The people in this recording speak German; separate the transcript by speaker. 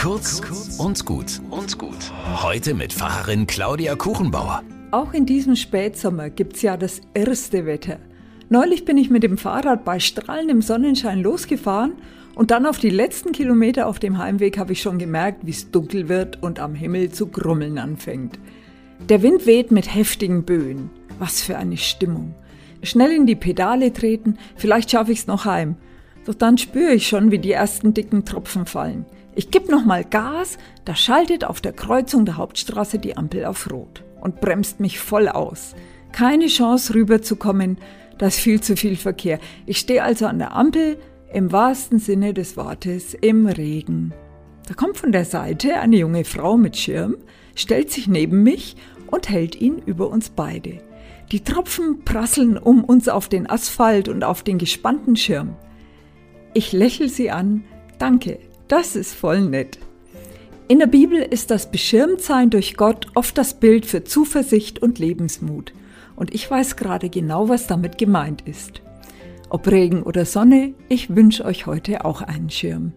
Speaker 1: Kurz und gut und gut. Heute mit Pfarrerin Claudia Kuchenbauer.
Speaker 2: Auch in diesem Spätsommer gibt's ja das erste Wetter. Neulich bin ich mit dem Fahrrad bei strahlendem Sonnenschein losgefahren und dann auf die letzten Kilometer auf dem Heimweg habe ich schon gemerkt, wie es dunkel wird und am Himmel zu grummeln anfängt. Der Wind weht mit heftigen Böen. Was für eine Stimmung. Schnell in die Pedale treten, vielleicht schaffe ich's noch heim. Doch dann spüre ich schon, wie die ersten dicken Tropfen fallen. Ich gebe nochmal Gas, da schaltet auf der Kreuzung der Hauptstraße die Ampel auf Rot und bremst mich voll aus. Keine Chance rüberzukommen, da ist viel zu viel Verkehr. Ich stehe also an der Ampel, im wahrsten Sinne des Wortes, im Regen. Da kommt von der Seite eine junge Frau mit Schirm, stellt sich neben mich und hält ihn über uns beide. Die Tropfen prasseln um uns auf den Asphalt und auf den gespannten Schirm. Ich lächel sie an. Danke, das ist voll nett. In der Bibel ist das Beschirmtsein durch Gott oft das Bild für Zuversicht und Lebensmut. Und ich weiß gerade genau, was damit gemeint ist. Ob Regen oder Sonne, ich wünsche euch heute auch einen Schirm.